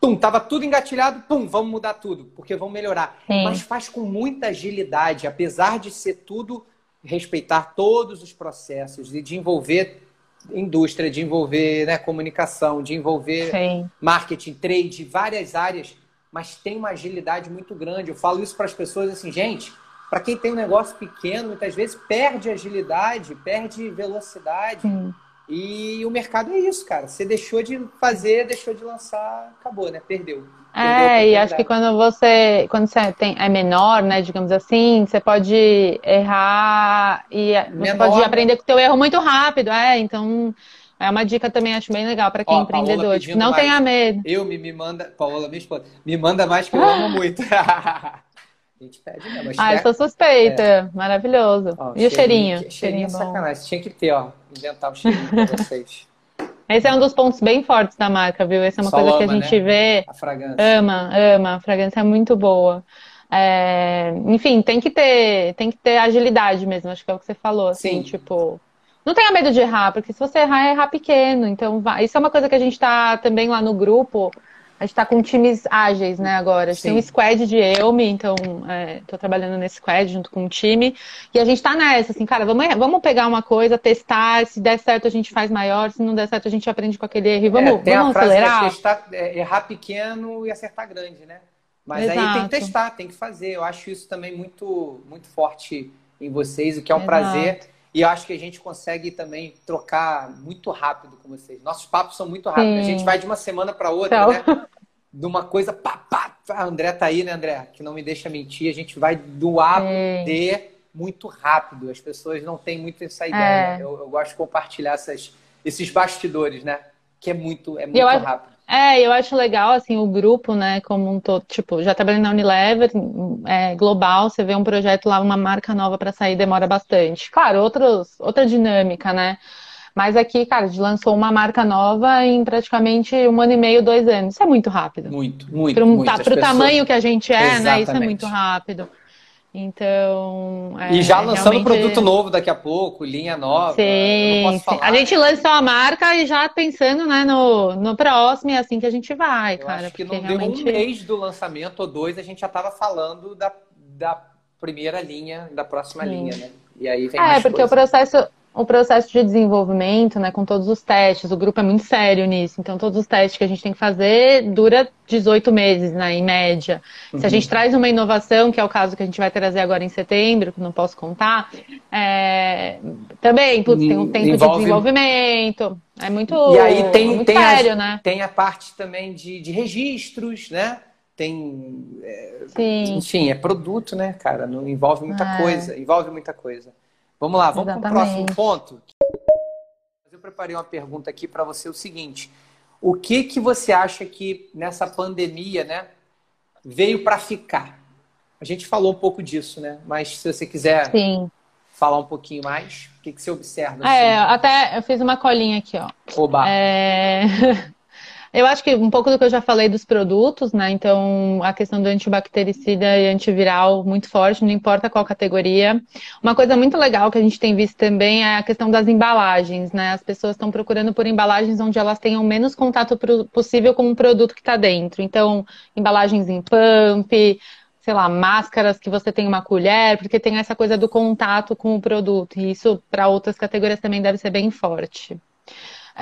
Speaker 1: Pum, tava tudo engatilhado, pum, vamos mudar tudo, porque vamos melhorar. Sim. Mas faz com muita agilidade, apesar de ser tudo respeitar todos os processos e de envolver indústria, de envolver né, comunicação, de envolver Sim. marketing, trade, várias áreas, mas tem uma agilidade muito grande. Eu falo isso para as pessoas assim, gente, para quem tem um negócio pequeno, muitas vezes perde agilidade, perde velocidade. Sim. E o mercado é isso, cara. Você deixou de fazer, deixou de lançar, acabou, né? Perdeu.
Speaker 2: É, e acho que quando você, quando você tem, é menor, né, digamos assim, você pode errar e menor, você pode né? aprender com o teu erro muito rápido, é, então é uma dica também, acho bem legal para quem é empreendedor. Tipo, não mais. tenha medo.
Speaker 1: Eu me, me manda, Paola, minha esposa, me manda mais que eu amo muito. a
Speaker 2: gente pede mesmo. Ah, eu sou suspeita. É. Maravilhoso. Ó, e cheirinho, o cheirinho? Cheirinho,
Speaker 1: cheirinho é sacanagem. Tinha que ter, ó. Inventar um cheirinho pra vocês.
Speaker 2: Esse é um dos pontos bem fortes da marca, viu? Essa é uma Só coisa ama, que a gente né? vê.
Speaker 1: A fragrância.
Speaker 2: Ama, ama. A fragrância é muito boa. É... Enfim, tem que ter, tem que ter agilidade mesmo, acho que é o que você falou, assim, Sim. tipo. Não tenha medo de errar, porque se você errar, é errar pequeno. Então, vai. isso é uma coisa que a gente tá também lá no grupo. A gente está com times ágeis, né, agora. A gente Sim. tem um squad de Elme, então estou é, trabalhando nesse squad junto com o time. E a gente está nessa, assim, cara, vamos, vamos pegar uma coisa, testar, se der certo a gente faz maior, se não der certo a gente aprende com aquele erro. E vamos, é, tem vamos a frase acelerar. Que é,
Speaker 1: testar, é, errar pequeno e acertar grande, né? Mas Exato. aí tem que testar, tem que fazer. Eu acho isso também muito, muito forte em vocês, o que é um Exato. prazer. E eu acho que a gente consegue também trocar muito rápido com vocês. Nossos papos são muito rápidos. Sim. A gente vai de uma semana para outra, então... né? De uma coisa, pá, pá, a André tá aí, né, André? Que não me deixa mentir. A gente vai do A pro D muito rápido. As pessoas não têm muito essa ideia. É. Eu, eu, gosto de compartilhar essas, esses bastidores, né? Que é muito, é muito eu rápido.
Speaker 2: É, eu acho legal, assim, o grupo, né, como um todo, tipo, já trabalhei na Unilever, é, global, você vê um projeto lá, uma marca nova para sair, demora bastante. Claro, outros, outra dinâmica, né? Mas aqui, cara, a gente lançou uma marca nova em praticamente um ano e meio, dois anos. Isso é muito rápido.
Speaker 1: Muito, muito.
Speaker 2: Para o tá, tamanho que a gente é, Exatamente. né? Isso é muito rápido. Então.
Speaker 1: É, e já lançando realmente... produto novo daqui a pouco, linha nova.
Speaker 2: Sim, sim. A gente lança uma marca e já pensando né, no, no próximo, é assim que a gente vai,
Speaker 1: Eu
Speaker 2: cara.
Speaker 1: Acho que não realmente... deu um mês do lançamento ou dois, a gente já estava falando da, da primeira linha, da próxima sim. linha, né? E aí vem
Speaker 2: É, porque coisa. o processo, o processo de desenvolvimento, né, com todos os testes, o grupo é muito sério nisso, então todos os testes que a gente tem que fazer dura 18 meses, né, em média. Uhum. Se a gente traz uma inovação, que é o caso que a gente vai trazer agora em setembro, que não posso contar, é... também, putz, tem um tempo Envolve... de desenvolvimento, é muito,
Speaker 1: e aí tem,
Speaker 2: muito
Speaker 1: tem
Speaker 2: sério,
Speaker 1: a,
Speaker 2: né?
Speaker 1: Tem a parte também de, de registros, né? Tem, é, enfim, é produto, né, cara? Não envolve muita é. coisa, envolve muita coisa. Vamos lá, vamos para o próximo ponto. Eu preparei uma pergunta aqui para você, o seguinte. O que, que você acha que nessa pandemia, né, veio para ficar? A gente falou um pouco disso, né? Mas se você quiser Sim. falar um pouquinho mais, o que, que você observa?
Speaker 2: Assim? É, até eu fiz uma colinha aqui, ó.
Speaker 1: Oba!
Speaker 2: É... Eu acho que um pouco do que eu já falei dos produtos, né? Então, a questão do antibactericida e antiviral muito forte, não importa qual categoria. Uma coisa muito legal que a gente tem visto também é a questão das embalagens, né? As pessoas estão procurando por embalagens onde elas tenham menos contato possível com o produto que está dentro. Então, embalagens em pump, sei lá, máscaras que você tem uma colher, porque tem essa coisa do contato com o produto. E isso, para outras categorias, também deve ser bem forte.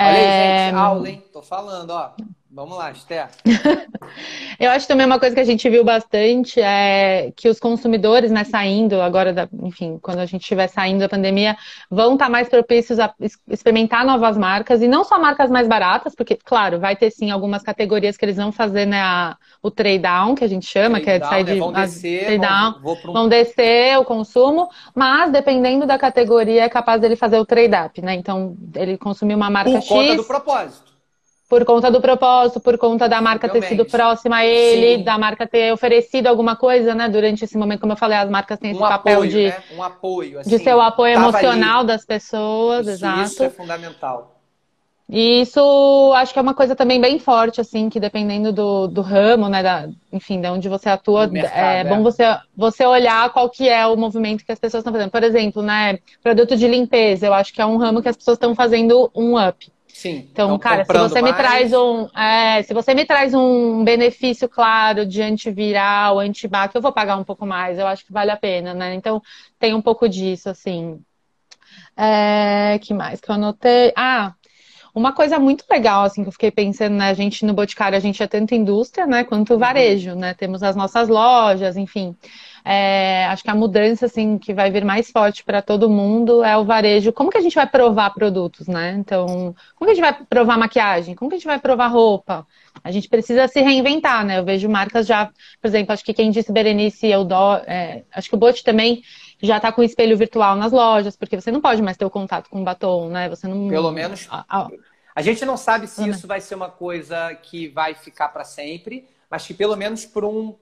Speaker 1: Olha aí, é... gente, aula, hein? Tô falando, ó. Vamos lá, Esther.
Speaker 2: Eu acho também uma coisa que a gente viu bastante é que os consumidores, né, saindo agora, da, enfim, quando a gente estiver saindo da pandemia, vão estar tá mais propícios a experimentar novas marcas e não só marcas mais baratas, porque, claro, vai ter sim algumas categorias que eles vão fazer, né, a, o trade down, que a gente chama, trade que é de sair né? de.
Speaker 1: Vão descer, down,
Speaker 2: vão, um... vão descer o consumo, mas dependendo da categoria, é capaz dele fazer o trade up, né? Então, ele consumir uma marca
Speaker 1: Por
Speaker 2: X.
Speaker 1: Por conta do propósito
Speaker 2: por conta do propósito, por conta da marca ter sido próxima a ele, Sim. da marca ter oferecido alguma coisa, né? Durante esse momento, como eu falei, as marcas têm um esse papel
Speaker 1: apoio,
Speaker 2: de,
Speaker 1: né? um apoio, assim,
Speaker 2: de ser o apoio emocional ali. das pessoas, isso, exato.
Speaker 1: Isso é fundamental.
Speaker 2: E isso acho que é uma coisa também bem forte, assim, que dependendo do, do ramo, né, da, enfim, de onde você atua, mercado, é, é bom você, você olhar qual que é o movimento que as pessoas estão fazendo. Por exemplo, né, produto de limpeza, eu acho que é um ramo que as pessoas estão fazendo um up.
Speaker 1: Sim.
Speaker 2: Então, cara, se você mais... me traz um, é, se você me traz um benefício claro de antiviral, antibac, eu vou pagar um pouco mais. Eu acho que vale a pena, né? Então, tem um pouco disso, assim. É, que mais que eu anotei? Ah, uma coisa muito legal, assim, que eu fiquei pensando, né? A gente no Boticário, a gente é tanto indústria, né? Quanto varejo, né? Temos as nossas lojas, enfim. É, acho que a mudança assim que vai vir mais forte para todo mundo é o varejo. Como que a gente vai provar produtos, né? Então, como que a gente vai provar maquiagem? Como que a gente vai provar roupa? A gente precisa se reinventar, né? Eu vejo marcas já, por exemplo, acho que quem disse Berenice, eu é, acho que o Bote também já está com espelho virtual nas lojas, porque você não pode mais ter o contato com o batom, né? Você não.
Speaker 1: Pelo menos. A, a gente não sabe se isso vai ser uma coisa que vai ficar para sempre, mas que pelo menos por um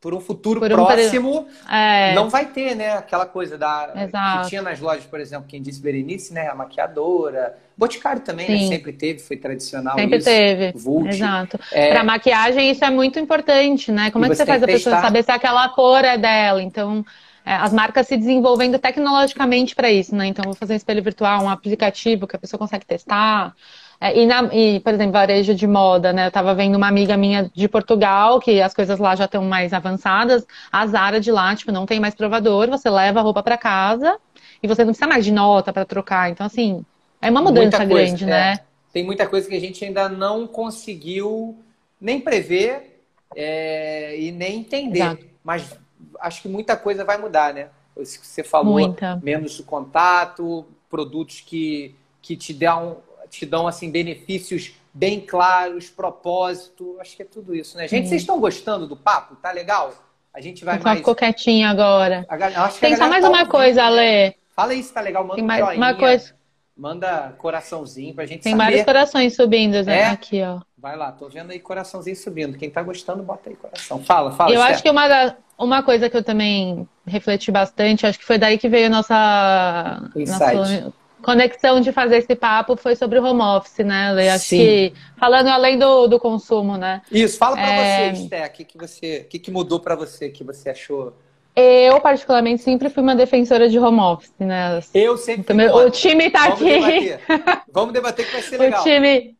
Speaker 1: por um futuro por um próximo, é... não vai ter, né? Aquela coisa da Exato. que tinha nas lojas, por exemplo, quem disse Berenice, né? A maquiadora. Boticário também, né? Sempre teve, foi tradicional.
Speaker 2: Sempre
Speaker 1: isso.
Speaker 2: teve. Vult. Exato. É... Para maquiagem, isso é muito importante, né? Como e é que você, faz a pessoa saber se aquela cor é dela? Então, é, as marcas se desenvolvendo tecnologicamente para isso, né? Então, vou fazer um espelho virtual, um aplicativo que a pessoa consegue testar. É, e, na, e, por exemplo, varejo de moda, né? Eu tava vendo uma amiga minha de Portugal, que as coisas lá já estão mais avançadas. A Zara de lá, tipo, não tem mais provador, você leva a roupa para casa e você não precisa mais de nota para trocar. Então, assim, é uma mudança grande, é. né?
Speaker 1: Tem muita coisa que a gente ainda não conseguiu nem prever é, e nem entender. Exato. Mas acho que muita coisa vai mudar, né? Você falou Muita. menos contato, produtos que, que te dão, te dão assim, benefícios bem claros, propósito. Acho que é tudo isso, né? Gente, Sim. vocês estão gostando do papo? Tá legal? A gente vai mais.
Speaker 2: Ficou quietinho agora. A, Tem só mais tá uma coisa, Ale.
Speaker 1: Fala aí se tá legal, manda Tem mais um joinha,
Speaker 2: uma coisa.
Speaker 1: Manda coraçãozinho pra gente
Speaker 2: Tem
Speaker 1: saber.
Speaker 2: Tem vários corações subindo né? é? aqui, ó.
Speaker 1: Vai lá, tô vendo aí coraçãozinho subindo. Quem tá gostando, bota aí coração. Fala, fala.
Speaker 2: Eu acho que uma, da, uma coisa que eu também refleti bastante, acho que foi daí que veio a nossa, nossa conexão de fazer esse papo foi sobre o home office, né, Lê? Acho Sim. que falando além do, do consumo, né?
Speaker 1: Isso, fala para é... você, Esté, o que, que, você, que, que mudou para você, que você achou
Speaker 2: eu, particularmente, sempre fui uma defensora de home office, né?
Speaker 1: Eu sempre
Speaker 2: fui. O time tá Vamos aqui.
Speaker 1: Debater. Vamos debater que vai ser legal.
Speaker 2: O time,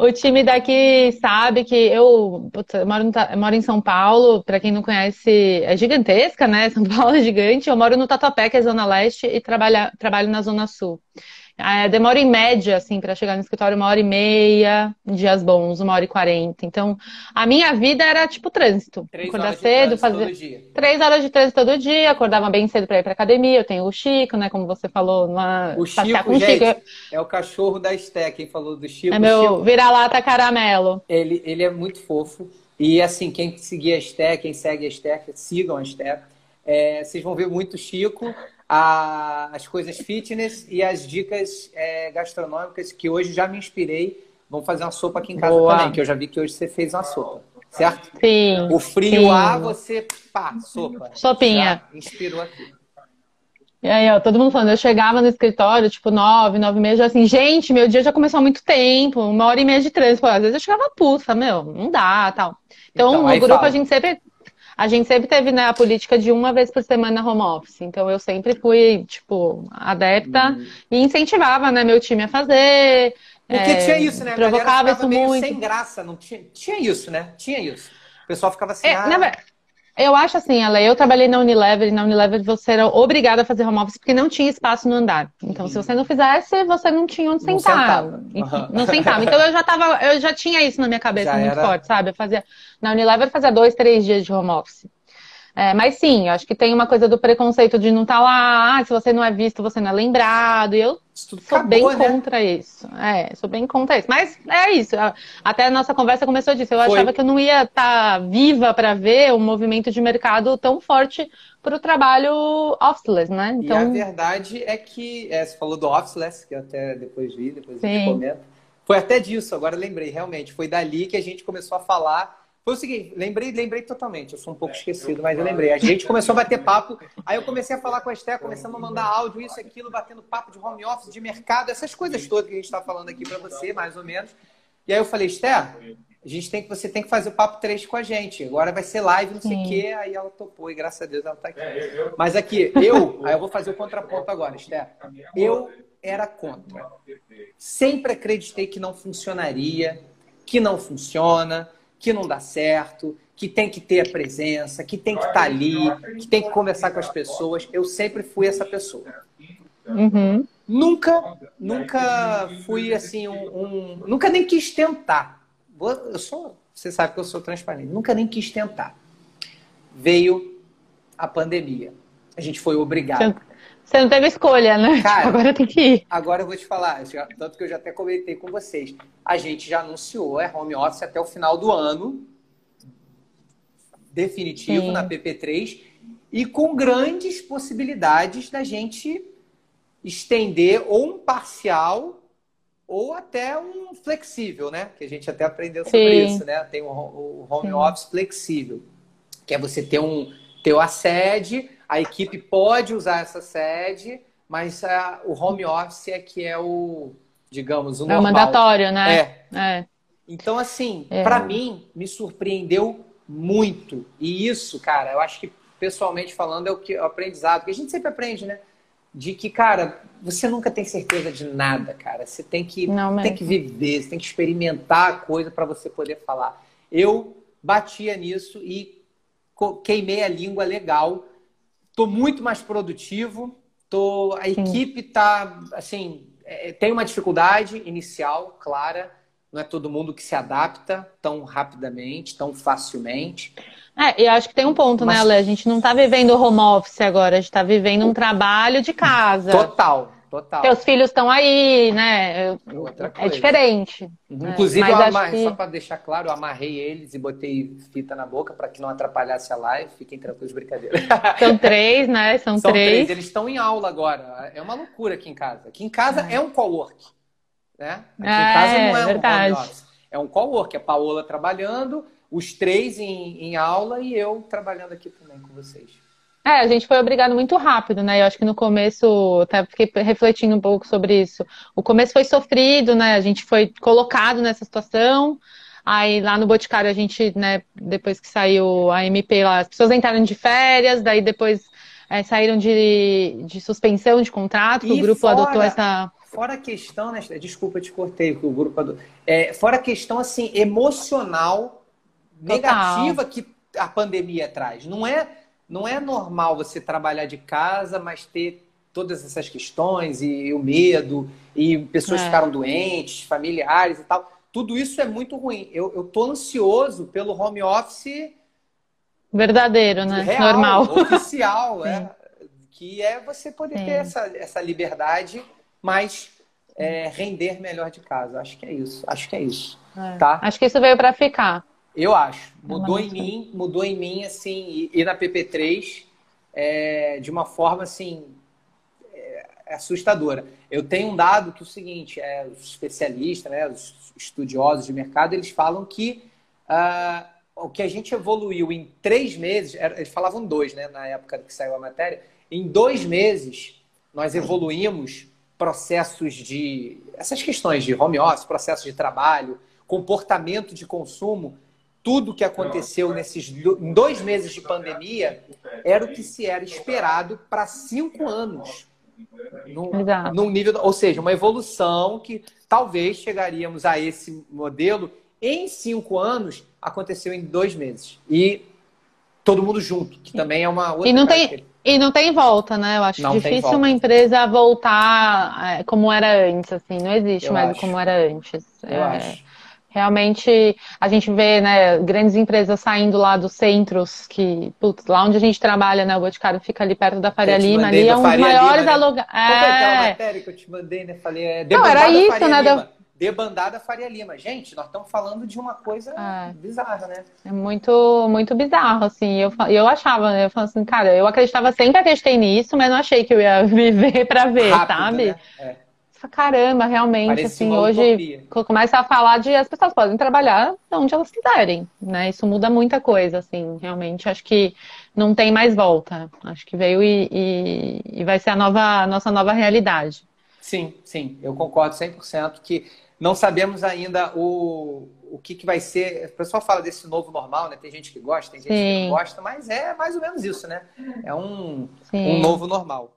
Speaker 2: o time daqui sabe que eu, putz, eu, moro, no, eu moro, em São Paulo, para quem não conhece, é gigantesca, né? São Paulo é gigante. Eu moro no Tatuapé, que é Zona Leste, e trabalho, trabalho na Zona Sul. É, demora em média, assim, para chegar no escritório uma hora e meia, dias bons, uma hora e quarenta. Então, a minha vida era tipo trânsito.
Speaker 1: Três Acordar cedo, fazer.
Speaker 2: Três horas de trânsito todo dia, acordava bem cedo para ir pra academia. Eu tenho o Chico, né? Como você falou,
Speaker 1: uma... o Chico, com gente, Chico. é o cachorro da Esté, quem falou do Chico.
Speaker 2: É meu vira-lata caramelo.
Speaker 1: Ele, ele é muito fofo. E assim, quem seguir a Esté, quem segue a Esté, sigam a Esté. É, vocês vão ver muito Chico a, as coisas fitness e as dicas é, gastronômicas que hoje já me inspirei. Vamos fazer uma sopa aqui em casa Boa. também, que eu já vi que hoje você fez uma sopa, certo?
Speaker 2: Sim.
Speaker 1: O frio sim. A, você, pá, sopa.
Speaker 2: Sopinha.
Speaker 1: Já inspirou aqui.
Speaker 2: E aí, ó, todo mundo falando, eu chegava no escritório, tipo, nove, nove e meia, já assim, gente, meu dia já começou há muito tempo, uma hora e meia de trânsito. Às vezes eu chegava puta, meu, não dá, tal. Então, então no grupo fala. a gente sempre a gente sempre teve né, a política de uma vez por semana home office. Então eu sempre fui, tipo, adepta uhum. e incentivava, né, meu time a fazer.
Speaker 1: Porque
Speaker 2: é,
Speaker 1: tinha isso, né?
Speaker 2: Provocava isso muito.
Speaker 1: sem graça, não tinha, tinha isso, né? Tinha isso. O pessoal ficava assim. É, ah...
Speaker 2: na, eu acho assim, ela, eu trabalhei na Unilever e na Unilever você era obrigada a fazer home office porque não tinha espaço no andar. Então, se você não fizesse, você não tinha onde sentar. Não sentava. Não sentava. Então eu já tava, eu já tinha isso na minha cabeça já muito era... forte, sabe? Eu fazia, na Unilever fazia dois, três dias de home office. É, mas sim, eu acho que tem uma coisa do preconceito de não estar tá lá, ah, se você não é visto, você não é lembrado. E eu sou acabou, bem né? contra isso. É, sou bem contra isso. Mas é isso. Até a nossa conversa começou disso. Eu Foi. achava que eu não ia estar tá viva para ver um movimento de mercado tão forte para o trabalho officeless, né?
Speaker 1: Então... E a verdade é que, é, você falou do officeless, que eu até depois vi, depois eu comento. Foi até disso, agora lembrei, realmente. Foi dali que a gente começou a falar foi o seguinte, lembrei, lembrei totalmente. Eu sou um pouco esquecido, mas eu lembrei. A gente começou a bater papo, aí eu comecei a falar com a Esté, começamos a mandar áudio, isso, aquilo, batendo papo de home office, de mercado, essas coisas todas que a gente está falando aqui para você, mais ou menos. E aí eu falei, Esté, a gente tem que, você tem que fazer o papo 3 com a gente. Agora vai ser live, não sei o quê. Aí ela topou e graças a Deus ela está aqui. Mas aqui, eu, aí eu vou fazer o contraponto agora, Esté. Eu era contra. Sempre acreditei que não funcionaria, que não funciona que não dá certo, que tem que ter a presença, que tem que estar tá ali, que tem que conversar com as pessoas. Eu sempre fui essa pessoa.
Speaker 2: Uhum.
Speaker 1: Nunca, nunca fui assim um, um, nunca nem quis tentar. Eu sou, você sabe que eu sou transparente. Nunca nem quis tentar. Veio a pandemia. A gente foi obrigado.
Speaker 2: Você não teve escolha, né? Cara, agora tem que ir.
Speaker 1: Agora eu vou te falar, tanto que eu já até comentei com vocês. A gente já anunciou, é home office até o final do ano, definitivo Sim. na PP3, e com grandes possibilidades da gente estender ou um parcial ou até um flexível, né? Que a gente até aprendeu sobre Sim. isso, né? Tem o, home Sim. office flexível, que é você ter um ter a sede a equipe pode usar essa sede, mas a, o home office é que é o, digamos, o normal.
Speaker 2: É o mandatório, né?
Speaker 1: É. é. Então, assim, é. para mim, me surpreendeu muito. E isso, cara, eu acho que, pessoalmente falando, é o, que, o aprendizado, que a gente sempre aprende, né? De que, cara, você nunca tem certeza de nada, cara. Você tem que, Não, tem que viver, você tem que experimentar a coisa para você poder falar. Eu batia nisso e queimei a língua legal Estou muito mais produtivo. Tô, a Sim. equipe está, assim, é, tem uma dificuldade inicial, clara, não é todo mundo que se adapta tão rapidamente, tão facilmente.
Speaker 2: É, e acho que tem um ponto, né, Mas... né, Ale? A gente não está vivendo home office agora, a gente está vivendo um trabalho de casa.
Speaker 1: Total, total.
Speaker 2: Teus filhos estão aí, né? É diferente.
Speaker 1: Uhum. Né? Inclusive, eu amarrei, que... só para deixar claro, eu amarrei eles e botei fita na boca para que não atrapalhasse a live. Fiquem tranquilos, brincadeira.
Speaker 2: São três, né? São, São três. três.
Speaker 1: Eles estão em aula agora. É uma loucura aqui em casa. Aqui em casa é, é um co-work. Né? Aqui é, em casa não é verdade. um office. É um co-work. A Paola trabalhando, os três em, em aula e eu trabalhando aqui também com vocês.
Speaker 2: É, a gente foi obrigado muito rápido, né? Eu acho que no começo, até fiquei refletindo um pouco sobre isso. O começo foi sofrido, né? A gente foi colocado nessa situação. Aí lá no Boticário a gente, né, depois que saiu a MP lá, as pessoas entraram de férias, daí depois é, saíram de, de suspensão de contrato, e o grupo fora, adotou essa.
Speaker 1: Fora a questão, né? Desculpa, te cortei, que o grupo adotou. É, fora a questão assim, emocional Total. negativa que a pandemia traz. Não é não é normal você trabalhar de casa, mas ter todas essas questões e o medo, e pessoas é. ficaram doentes, familiares e tal. Tudo isso é muito ruim. Eu, eu tô ansioso pelo home office
Speaker 2: verdadeiro, né?
Speaker 1: Real,
Speaker 2: Normal.
Speaker 1: Oficial, é. Que é você poder Sim. ter essa, essa liberdade, mas é, render melhor de casa. Acho que é isso. Acho que é isso. É. Tá?
Speaker 2: Acho que isso veio para ficar.
Speaker 1: Eu acho. Mudou em mim, mudou em mim, assim, e, na PP3 é, de uma forma, assim, é, assustadora. Eu tenho um dado que é o seguinte, é, os especialistas, né, os estudiosos de mercado, eles falam que uh, o que a gente evoluiu em três meses, eles falavam dois, né, na época que saiu a matéria, em dois meses nós evoluímos processos de... essas questões de home office, processos de trabalho, comportamento de consumo, tudo que aconteceu nesses dois meses de pandemia era o que se era esperado para cinco anos. Num, num, nível, ou seja, uma evolução que talvez chegaríamos a esse modelo em cinco anos, aconteceu em dois meses. E todo mundo junto, que também é uma outra.
Speaker 2: E não, tem, e não tem volta, né? Eu acho não difícil uma empresa voltar é, como era antes, assim. Não existe Eu mais acho. como era antes.
Speaker 1: Eu é... acho.
Speaker 2: Realmente, a gente vê né, grandes empresas saindo lá dos centros, que, putz, lá onde a gente trabalha, né, o Boticário fica ali perto da Faria Lima, ali é um dos maiores né? aluguéis.
Speaker 1: É... Qual é a matéria que eu te mandei, né? Falei, é
Speaker 2: Não, era isso, Faria né?
Speaker 1: Lima. Debandada Faria Lima. Gente, nós estamos falando de uma coisa é. bizarra, né?
Speaker 2: É muito, muito bizarro, assim. Eu, eu achava, né? Eu falava assim, cara, eu acreditava, sempre acreditei nisso, mas não achei que eu ia viver para ver, Rápido, sabe? Né? É caramba, realmente, Parece assim, hoje começa a falar de as pessoas podem trabalhar onde elas quiserem, né? Isso muda muita coisa, assim, realmente. Acho que não tem mais volta. Acho que veio e, e, e vai ser a nova, a nossa nova realidade.
Speaker 1: Sim, sim, eu concordo 100% que não sabemos ainda o, o que, que vai ser. O pessoal fala desse novo normal, né? Tem gente que gosta, tem gente sim. que não gosta, mas é mais ou menos isso, né? É um, um novo normal.